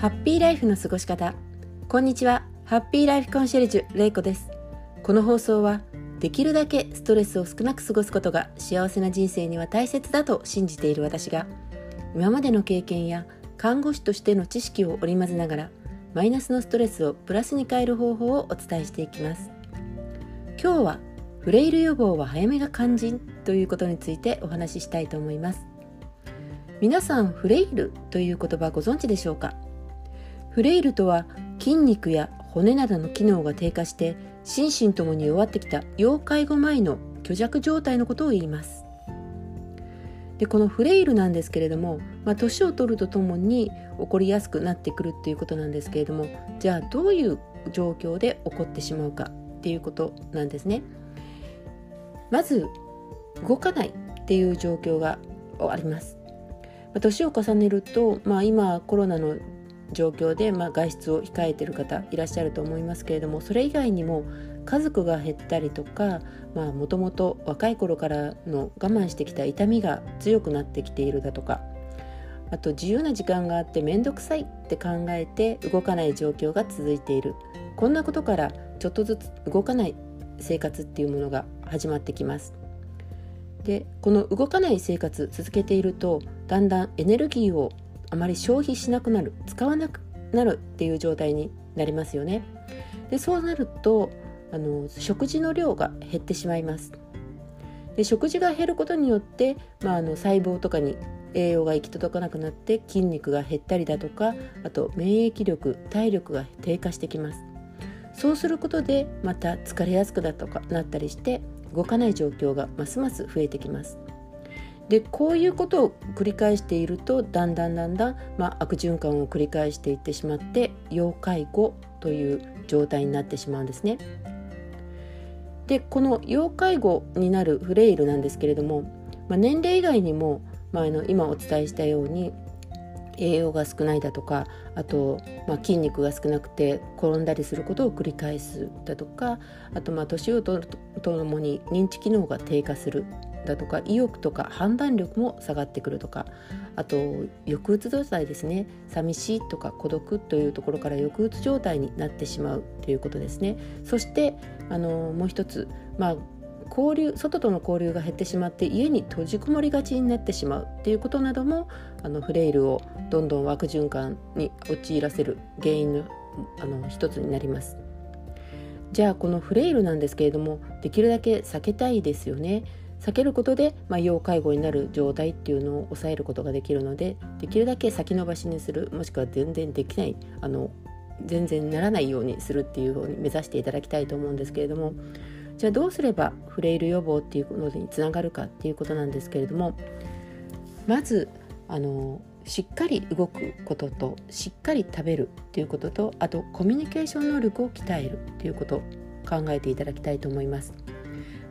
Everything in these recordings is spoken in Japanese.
ハッピーライフの過ごし方。こんにちは。ハッピーライフコンシェルジュレイコです。この放送はできるだけストレスを少なく過ごすことが幸せな人生には大切だと信じている私が今までの経験や看護師としての知識を織り交ぜながらマイナスのストレスをプラスに変える方法をお伝えしていきます。今日はフレイル予防は早めが肝心ということについてお話ししたいと思います。皆さんフレイルという言葉ご存知でしょうか？フレイルとは筋肉や骨などの機能が低下して心身ともに弱ってきた要介護前の虚弱状態のことを言います。でこのフレイルなんですけれども、まあ、年を取るとともに起こりやすくなってくるっていうことなんですけれどもじゃあどういう状況で起こってしまうかっていうことなんですね。まず動かないっていう状況があります。年を重ねると、まあ、今コロナの状況で、まあ、外出を控えてる方いらっしゃると思いますけれどもそれ以外にも家族が減ったりとかもともと若い頃からの我慢してきた痛みが強くなってきているだとかあと自由な時間があって面倒くさいって考えて動かない状況が続いている。こんなことからちょっとずつ動かない生活っていうものが始まってきます。でこの動かない生活続けているとだんだんエネルギーをあまり消費しなくなる使わなくなるっていう状態になりますよね。でそうなるとあの食事の量が減ってしまいます。で食事が減ることによって、まあ、あの細胞とかに栄養が行き届かなくなって筋肉が減ったりだとかあと免疫力体力が低下してきます。そうすることでまた疲れやすくだとかなったりして動かない状況がますます増えてきます。でこういうことを繰り返しているとだんだんだんだん、まあ、悪循環を繰り返していってしまって要介護という状態になってしまうんですね。でこの要介護になるフレイルなんですけれども、まあ、年齢以外にも、まあ、あの今お伝えしたように栄養が少ないだとかあと、まあ、筋肉が少なくて転んだりすることを繰り返すだとかあとまあ年を取るとともに認知機能が低下するだとか意欲とか判断力も下がってくるとかあと抑うつ状態ですね寂しいとか孤独というところから抑うつ状態になってしまうということですねそしてあのもう一つまあ交流外との交流が減ってしまって家に閉じこもりがちになってしまうっていうことなどもあのフレイルをどんどん悪循環に陥らせる原因のあの一つになります。じゃあこのフレイルなんですけれどもできるだけ避けたいですよね。避けることで、まあ、要介護になる状態っていうのを抑えることができるのでできるだけ先延ばしにするもしくは全然できないあの全然ならないようにするっていうふうに目指していただきたいと思うんですけれどもじゃあどうすればフレイル予防っていうのにつながるかっていうことなんですけれどもまずあのしっかり動くこととしっかり食べるっていうこととあとコミュニケーション能力を鍛えるっていうこと考えていただきたいと思います。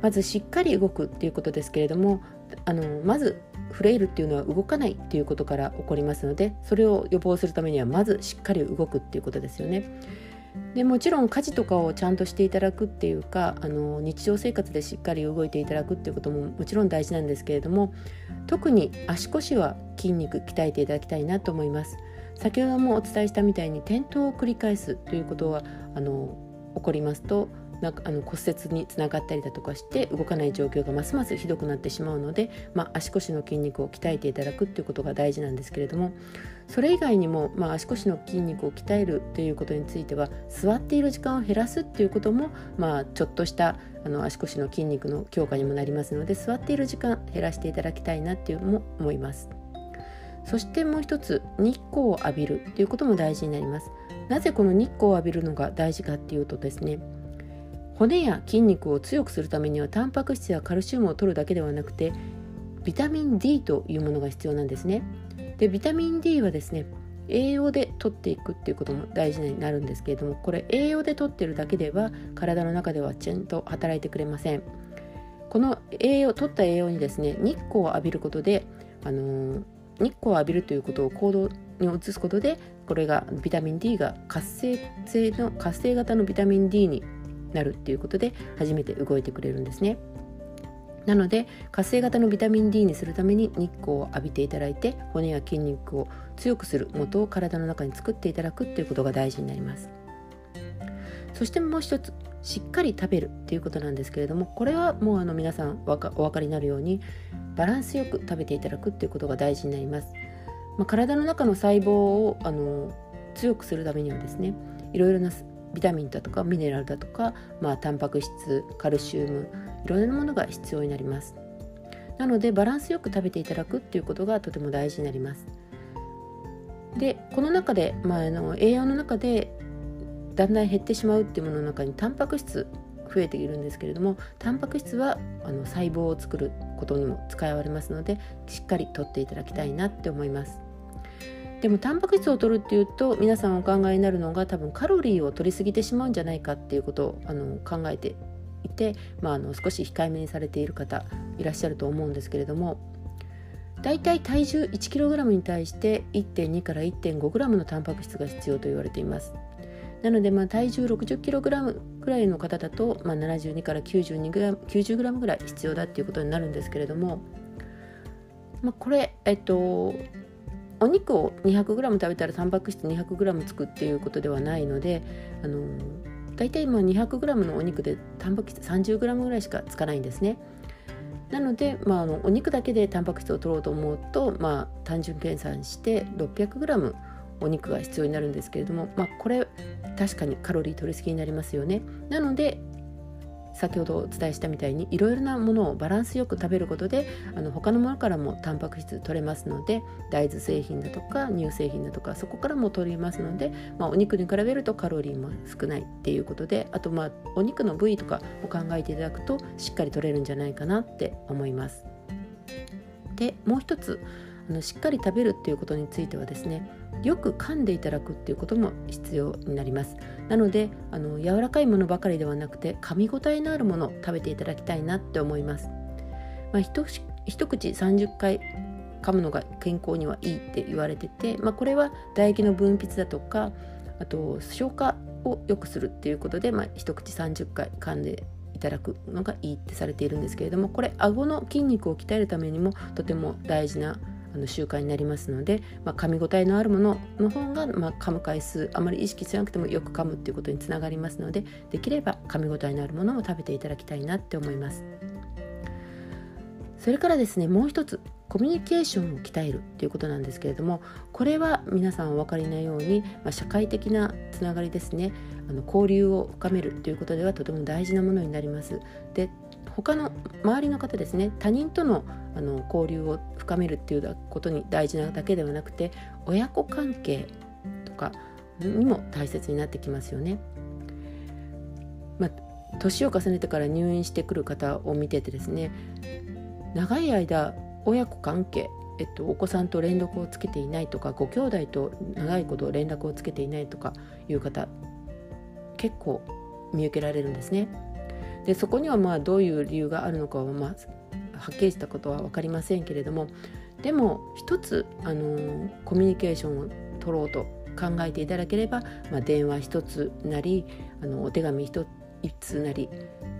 まずしっかり動くっていうことですけれどもあのまずフレイルっていうのは動かないっていうことから起こりますのでそれを予防するためにはまずしっかり動くっていうことですよね。でもちろん家事とかをちゃんとしていただくっていうかあの日常生活でしっかり動いていただくっていうことももちろん大事なんですけれども特に足腰は筋肉鍛えていただきたいなと思います。先ほどもお伝えしたみたいに転倒を繰り返すということはあの起こりますとなんかあの骨折につながったりだとかして動かない状況がますますひどくなってしまうので、まあ、足腰の筋肉を鍛えていただくっていうことが大事なんですけれどもそれ以外にも、まあ、足腰の筋肉を鍛えるということについては座っている時間を減らすっていうことも、まあ、ちょっとしたあの足腰の筋肉の強化にもなりますので座っている時間減らしていただきたいなっていうのも思います。そしてもう一つ日光を浴びるということも大事になりますなぜこの日光を浴びるのが大事かっていうとですね骨や筋肉を強くするためにはタンパク質やカルシウムを取るだけではなくてビタミン D というものが必要なんですね。でビタミン D はですね栄養で取っていくっていうことも大事になるんですけれどもこれ栄養で取ってるだけでは体の中ではちゃんと働いてくれません。この栄養取った栄養にですね日光を浴びることであのー、日光を浴びるということを行動に移すことでこれがビタミン D が活性性の活性型のビタミン D になるっていうことで初めて動いてくれるんですね。なので活性型のビタミン D にするために日光を浴びていただいて骨や筋肉を強くする元を体の中に作っていただくっていうことが大事になりますそしてもう一つしっかり食べるっていうことなんですけれどもこれはもうあの皆さんお分かりになるようにバランスよく食べていただくっていうことが大事になります、まあ、体の中の細胞をあの強くするためにはですねいろいろなビタミンだとかミネラルだとか、まあ、タンパク質カルシウムいろいろなものが必要になります。なのでバランスよく食べていただくっていうことがとても大事になります。でこの中で、まあ、あの栄養の中でだんだん減ってしまうっていうものの中にタンパク質増えているんですけれどもタンパク質はあの細胞を作ることにも使われますのでしっかりとっていただきたいなって思います。でもタンパク質を取るっていうと皆さんお考えになるのが多分カロリーを取りすぎてしまうんじゃないかっていうことをあの考えていて、まあ、あの少し控えめにされている方いらっしゃると思うんですけれどもだいたい体重 1kg に対して1.2から 1.5g のタンパク質が必要と言われています。なのでまあ体重 60kg ぐらいの方だと、まあ、72から 92g 90g ぐらい必要だっていうことになるんですけれども、まあ、これえっとお肉を 200g 食べたらタンパク質 200g つくっていうことではないのであの大体 200g のお肉でタンパク質 30g ぐらいしかつかないんですね。なので、まあ、あのお肉だけでタンパク質を取ろうと思うと、まあ、単純計算して 600g お肉が必要になるんですけれども、まあ、これ確かにカロリー取りすぎになりますよね。なので先ほどお伝えしたみたいにいろいろなものをバランスよく食べることであの他のものからもタンパク質取れますので大豆製品だとか乳製品だとかそこからも取れますので、まあ、お肉に比べるとカロリーも少ないっていうことであとまあお肉の部位とかを考えていただくとしっかり取れるんじゃないかなって思います。でもう一つあのしっかり食べるっていうことについてはですねよく噛んでいただくっていうことも必要になります。なのであの柔らかいものばかりではなくて噛み応えのあるものを食べていただきたいなって思います、まあ、一一口30回噛むのが健康にはいいって言われてて、まあ、これは唾液の分泌だとかあと消化を良くするっていうことで、まあ、一口30回噛んでいただくのがいいってされているんですけれどもこれ顎の筋肉を鍛えるためにもとても大事なあの習慣になりますので、まあ、噛み応えのあるものの方が、まあ、噛む回数あまり意識しなくてもよく噛むっていうことにつながりますのでできれば噛み応えのあるものを食べていただきたいなって思います。それからですねもう一つコミュニケーションを鍛えるっていうことなんですけれどもこれは皆さんお分かりなように、まあ、社会的なつながりですねあの交流を深めるということではとても大事なものになります。で他の周りの方ですね他人とのあの交流を深めるっていうことに大事なだけではなくて親子関係とかにも大切になってきますよね。まあ、年を重ねてから入院してくる方を見ててですね長い間親子関係、えっと、お子さんと連絡をつけていないとかご兄弟と長いこと連絡をつけていないとかいう方結構見受けられるんですね。でそこにはまあどういう理由があるのかは、まあ、はっきりしたことは分かりませんけれどもでも一つ、あのコミュニケーションを取ろうと考えていただければ、まあ、電話一つなりあのお手紙一つなり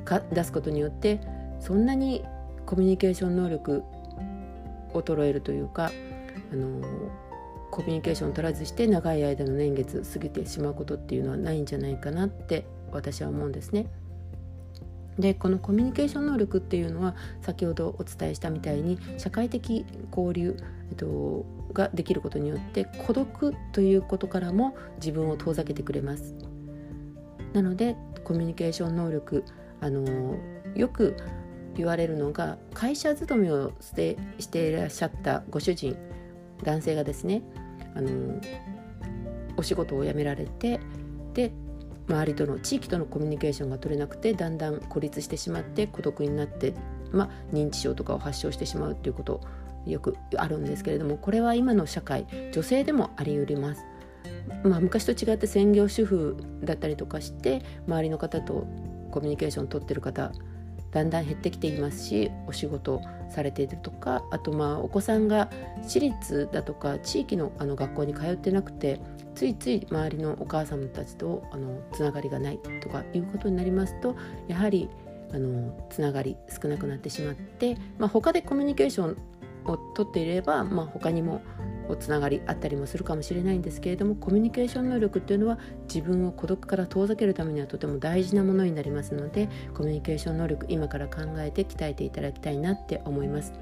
か出すことによってそんなにコミュニケーション能力衰えるというかあのコミュニケーションを取らずして長い間の年月過ぎてしまうことっていうのはないんじゃないかなって私は思うんですね。でこのコミュニケーション能力っていうのは先ほどお伝えしたみたいに社会的交流、えっと、ができることによって孤独ということからも自分を遠ざけてくれます。なのでコミュニケーション能力あのよく言われるのが会社勤めをしてしていらっしゃったご主人男性がですねあのお仕事を辞められてで周りとの地域とのコミュニケーションが取れなくてだんだん孤立してしまって孤独になって、まあ、認知症とかを発症してしまうっていうことよくあるんですけれどもこれは今の社会女性でもありうります。まあ、昔と違って専業主婦だったりとかして周りの方とコミュニケーションを取ってる方だんだん減ってきていますしお仕事されているとかあとまあお子さんが私立だとか地域のあの学校に通ってなくてついつい周りのお母様たちとあのつながりがないとかいうことになりますとやはりあのつながり少なくなってしまって、まあ、他でコミュニケーションをとっていれば、まあ、他にもつながりあったりもするかもしれないんですけれどもコミュニケーション能力っていうのは自分を孤独から遠ざけるためにはとても大事なものになりますのでコミュニケーション能力今から考えて鍛えていただきたいなって思います。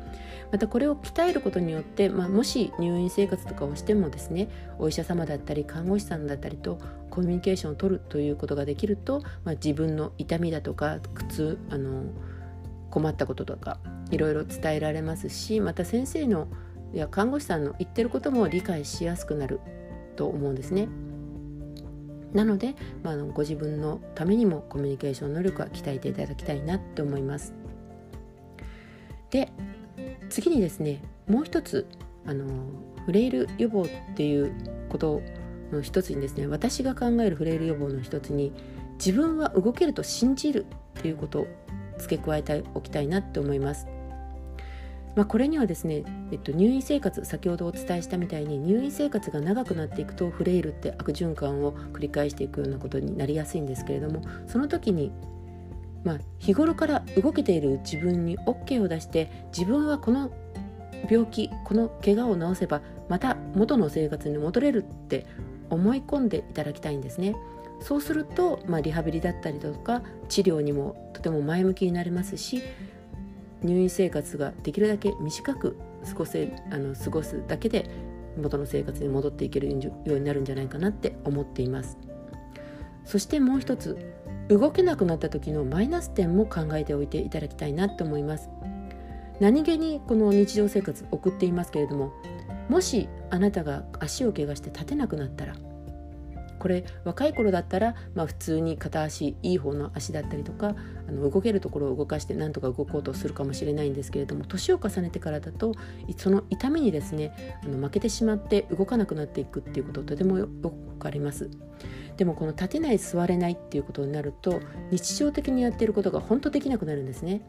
またこれを鍛えることによって、まあ、もし入院生活とかをしてもですねお医者様だったり看護師さんだったりとコミュニケーションを取るということができると、まあ、自分の痛みだとか苦痛あの困ったこととかいろいろ伝えられますしまた先生のいや看護師さんの言ってることも理解しやすくなると思うんですね。なので、まあ、ご自分のためにもコミュニケーション能力は鍛えていただきたいなって思います。で次にですねもう一つあのフレイル予防っていうことの一つにですね私が考えるフレイル予防の一つに自分は動けると信じるっていうことを付け加えておきたいなって思います。まあ、これにはですね、えっと、入院生活先ほどお伝えしたみたいに入院生活が長くなっていくとフレイルって悪循環を繰り返していくようなことになりやすいんですけれどもその時に、まあ、日頃から動けている自分に OK を出して自分はこの病気この怪我を治せばまた元の生活に戻れるって思い込んでいただきたいんですね。そうすると、まあ、リハビリだったりとか治療にもとても前向きになれますし入院生活ができるだけ短く過ごせあの過ごすだけで元の生活に戻っていけるようになるんじゃないかなって思っています。そしてもう一つ動けなくなった時のマイナス点も考えておいていただきたいなと思います。何気にこの日常生活送っていますけれどももしあなたが足を怪我して立てなくなったらこれ若い頃だったら、まあ、普通に片足いい方の足だったりとかあの動けるところを動かしてなんとか動こうとするかもしれないんですけれども年を重ねてからだとその痛みにですねあの負けてしまって動かなくなっていくっていうこととてもよくあります。でもこの立てない座れないっていうことになると日常的にやっていることが本当できなくなるんですね。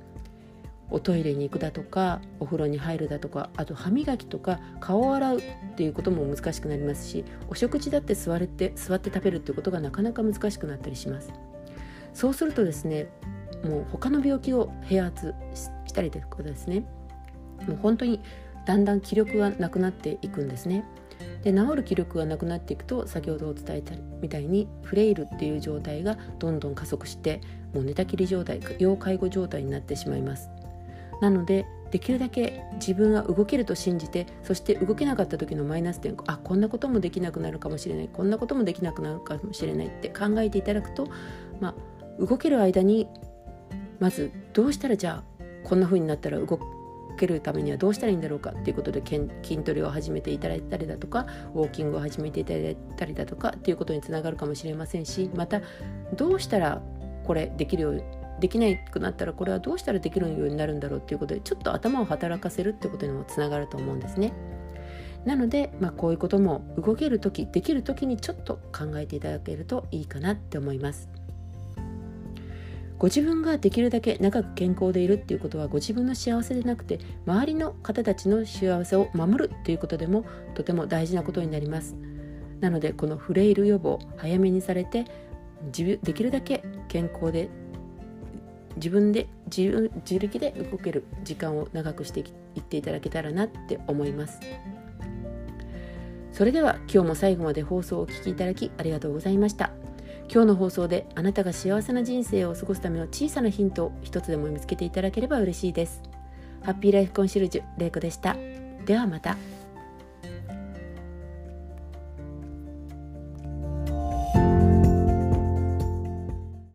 おトイレに行くだとかお風呂に入るだとかあと歯磨きとか顔を洗うっていうことも難しくなりますしお食事だって座れて座って食べるっていうことがなかなか難しくなったりします。そうするとですねもう他の病気を併発したりとかですねもう本当にだんだん気力がなくなっていくんですね。で治る気力がなくなっていくと先ほどお伝えたみたいにフレイルっていう状態がどんどん加速してもう寝たきり状態要介護状態になってしまいます。なのでできるだけ自分は動けると信じてそして動けなかった時のマイナス点あこんなこともできなくなるかもしれないこんなこともできなくなるかもしれないって考えていただくと、まあ、動ける間にまずどうしたらじゃあこんな風になったら動けるためにはどうしたらいいんだろうかっていうことで筋トレを始めていただいたりだとかウォーキングを始めていただいたりだとかっていうことにつながるかもしれませんしまたどうしたらこれできるようにできなくなったらこれはどうしたらできるようになるんだろうっていうことでちょっと頭を働かせるってことにもつながると思うんですね。なので、まあ、こういうことも動ける時できる時にちょっと考えていただけるといいかなって思います。ご自分ができるだけ長く健康でいるっていうことはご自分の幸せでなくて周りの方たちの幸せを守るっていうことでもとても大事なことになります。なのでこのフレイル予防早めにされてできるだけ健康で自分で自自力で動ける時間を長くしていっていただけたらなって思います。それでは今日も最後まで放送をお聴きいただきありがとうございました。今日の放送であなたが幸せな人生を過ごすための小さなヒントを一つでも見つけていただければ嬉しいです。ハッピーライフコンシェルジュれいこでした。ではまた。